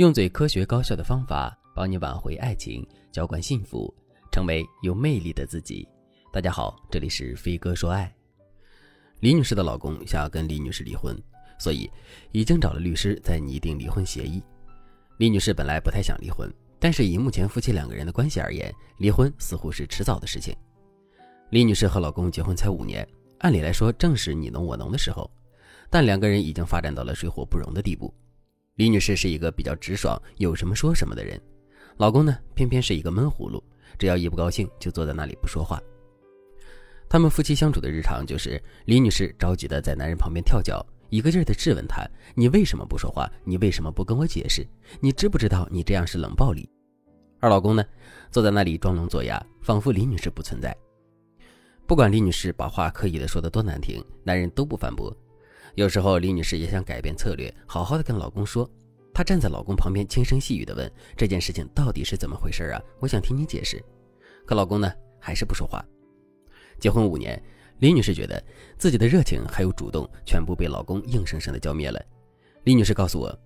用最科学高效的方法帮你挽回爱情，浇灌幸福，成为有魅力的自己。大家好，这里是飞哥说爱。李女士的老公想要跟李女士离婚，所以已经找了律师在拟定离婚协议。李女士本来不太想离婚，但是以目前夫妻两个人的关系而言，离婚似乎是迟早的事情。李女士和老公结婚才五年，按理来说正是你侬我侬的时候，但两个人已经发展到了水火不容的地步。李女士是一个比较直爽、有什么说什么的人，老公呢偏偏是一个闷葫芦，只要一不高兴就坐在那里不说话。他们夫妻相处的日常就是李女士着急的在男人旁边跳脚，一个劲儿的质问他：“你为什么不说话？你为什么不跟我解释？你知不知道你这样是冷暴力？”而老公呢，坐在那里装聋作哑，仿佛李女士不存在。不管李女士把话刻意的说的多难听，男人都不反驳。有时候李女士也想改变策略，好好的跟老公说。她站在老公旁边，轻声细语的问：“这件事情到底是怎么回事啊？我想听你解释。”可老公呢，还是不说话。结婚五年，李女士觉得自己的热情还有主动，全部被老公硬生生的浇灭了。李女士告诉我：“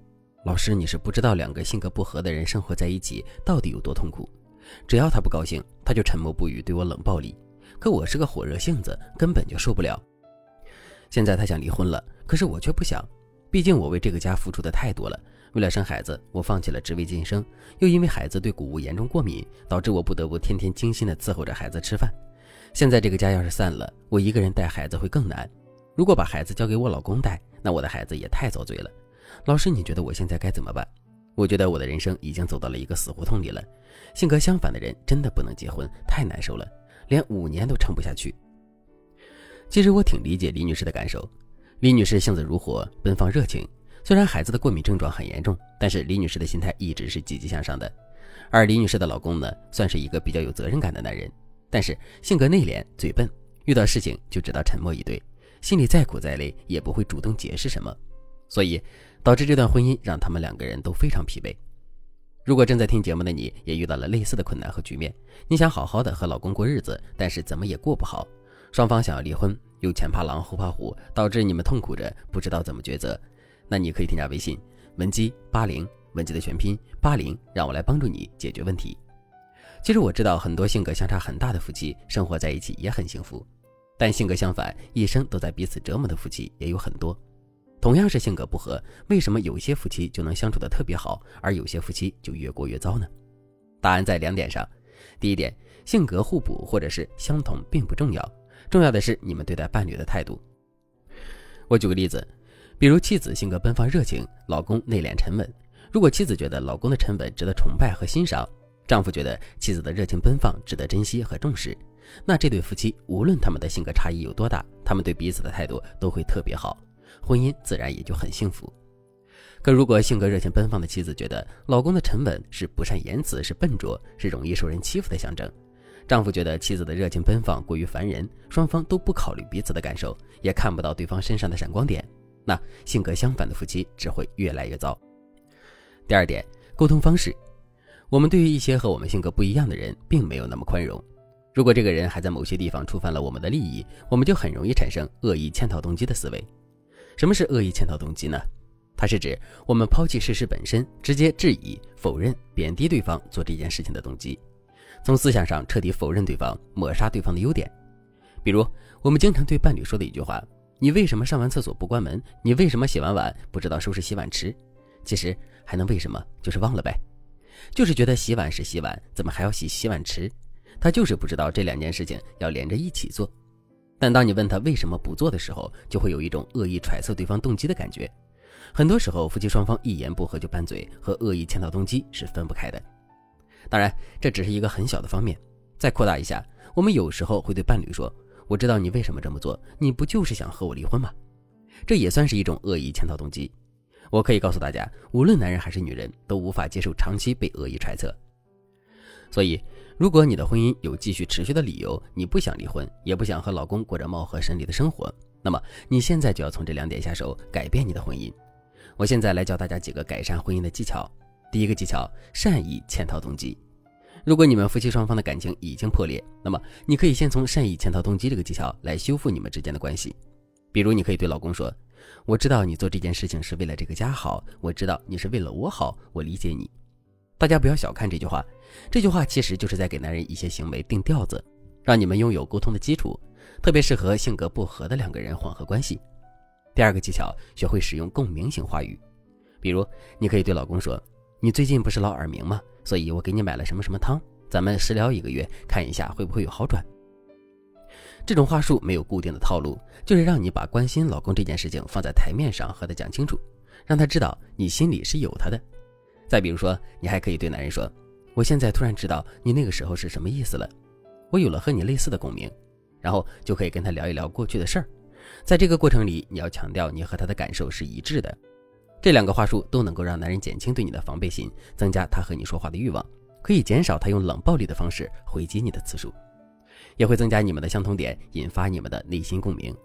老师，你是不知道两个性格不合的人生活在一起到底有多痛苦。只要他不高兴，他就沉默不语，对我冷暴力。可我是个火热性子，根本就受不了。现在他想离婚了。”可是我却不想，毕竟我为这个家付出的太多了。为了生孩子，我放弃了职位晋升，又因为孩子对谷物严重过敏，导致我不得不天天精心的伺候着孩子吃饭。现在这个家要是散了，我一个人带孩子会更难。如果把孩子交给我老公带，那我的孩子也太遭罪了。老师，你觉得我现在该怎么办？我觉得我的人生已经走到了一个死胡同里了。性格相反的人真的不能结婚，太难受了，连五年都撑不下去。其实我挺理解李女士的感受。李女士性子如火，奔放热情。虽然孩子的过敏症状很严重，但是李女士的心态一直是积极向上的。而李女士的老公呢，算是一个比较有责任感的男人，但是性格内敛、嘴笨，遇到事情就知道沉默以对，心里再苦再累也不会主动解释什么，所以导致这段婚姻让他们两个人都非常疲惫。如果正在听节目的你也遇到了类似的困难和局面，你想好好的和老公过日子，但是怎么也过不好，双方想要离婚。又前怕狼后怕虎，导致你们痛苦着，不知道怎么抉择。那你可以添加微信文姬八零，文姬的全拼八零，让我来帮助你解决问题。其实我知道很多性格相差很大的夫妻生活在一起也很幸福，但性格相反，一生都在彼此折磨的夫妻也有很多。同样是性格不合，为什么有些夫妻就能相处的特别好，而有些夫妻就越过越糟呢？答案在两点上。第一点，性格互补或者是相同并不重要。重要的是你们对待伴侣的态度。我举个例子，比如妻子性格奔放热情，老公内敛沉稳。如果妻子觉得老公的沉稳值得崇拜和欣赏，丈夫觉得妻子的热情奔放值得珍惜和重视，那这对夫妻无论他们的性格差异有多大，他们对彼此的态度都会特别好，婚姻自然也就很幸福。可如果性格热情奔放的妻子觉得老公的沉稳是不善言辞，是笨拙，是容易受人欺负的象征。丈夫觉得妻子的热情奔放过于烦人，双方都不考虑彼此的感受，也看不到对方身上的闪光点，那性格相反的夫妻只会越来越糟。第二点，沟通方式，我们对于一些和我们性格不一样的人，并没有那么宽容。如果这个人还在某些地方触犯了我们的利益，我们就很容易产生恶意嵌套动机的思维。什么是恶意嵌套动机呢？它是指我们抛弃事实本身，直接质疑、否认、贬低对方做这件事情的动机。从思想上彻底否认对方，抹杀对方的优点。比如，我们经常对伴侣说的一句话：“你为什么上完厕所不关门？你为什么洗完碗不知道收拾洗碗池？”其实还能为什么？就是忘了呗。就是觉得洗碗是洗碗，怎么还要洗洗碗池？他就是不知道这两件事情要连着一起做。但当你问他为什么不做的时候，就会有一种恶意揣测对方动机的感觉。很多时候，夫妻双方一言不合就拌嘴，和恶意潜逃动机是分不开的。当然，这只是一个很小的方面。再扩大一下，我们有时候会对伴侣说：“我知道你为什么这么做，你不就是想和我离婚吗？”这也算是一种恶意潜逃动机。我可以告诉大家，无论男人还是女人，都无法接受长期被恶意揣测。所以，如果你的婚姻有继续持续的理由，你不想离婚，也不想和老公过着貌合神离的生活，那么你现在就要从这两点下手，改变你的婚姻。我现在来教大家几个改善婚姻的技巧。第一个技巧，善意潜逃动机。如果你们夫妻双方的感情已经破裂，那么你可以先从善意潜逃动机这个技巧来修复你们之间的关系。比如，你可以对老公说：“我知道你做这件事情是为了这个家好，我知道你是为了我好，我理解你。大家不要小看这句话，这句话其实就是在给男人一些行为定调子，让你们拥有沟通的基础，特别适合性格不合的两个人缓和关系。第二个技巧，学会使用共鸣型话语，比如你可以对老公说：“你最近不是老耳鸣吗？所以我给你买了什么什么汤，咱们食疗一个月，看一下会不会有好转。”这种话术没有固定的套路，就是让你把关心老公这件事情放在台面上和他讲清楚，让他知道你心里是有他的。再比如说，你还可以对男人说：“我现在突然知道你那个时候是什么意思了，我有了和你类似的共鸣。”然后就可以跟他聊一聊过去的事儿。在这个过程里，你要强调你和他的感受是一致的。这两个话术都能够让男人减轻对你的防备心，增加他和你说话的欲望，可以减少他用冷暴力的方式回击你的次数，也会增加你们的相同点，引发你们的内心共鸣。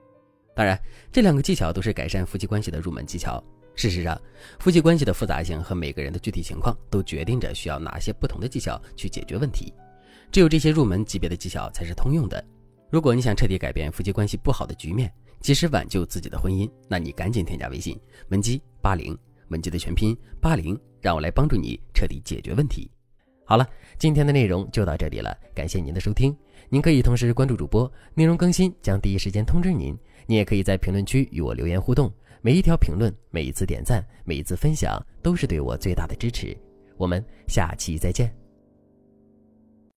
当然，这两个技巧都是改善夫妻关系的入门技巧。事实上，夫妻关系的复杂性和每个人的具体情况都决定着需要哪些不同的技巧去解决问题。只有这些入门级别的技巧才是通用的。如果你想彻底改变夫妻关系不好的局面，及时挽救自己的婚姻，那你赶紧添加微信文姬八零，文姬的全拼八零，让我来帮助你彻底解决问题。好了，今天的内容就到这里了，感谢您的收听。您可以同时关注主播，内容更新将第一时间通知您。你也可以在评论区与我留言互动，每一条评论、每一次点赞、每一次分享，都是对我最大的支持。我们下期再见。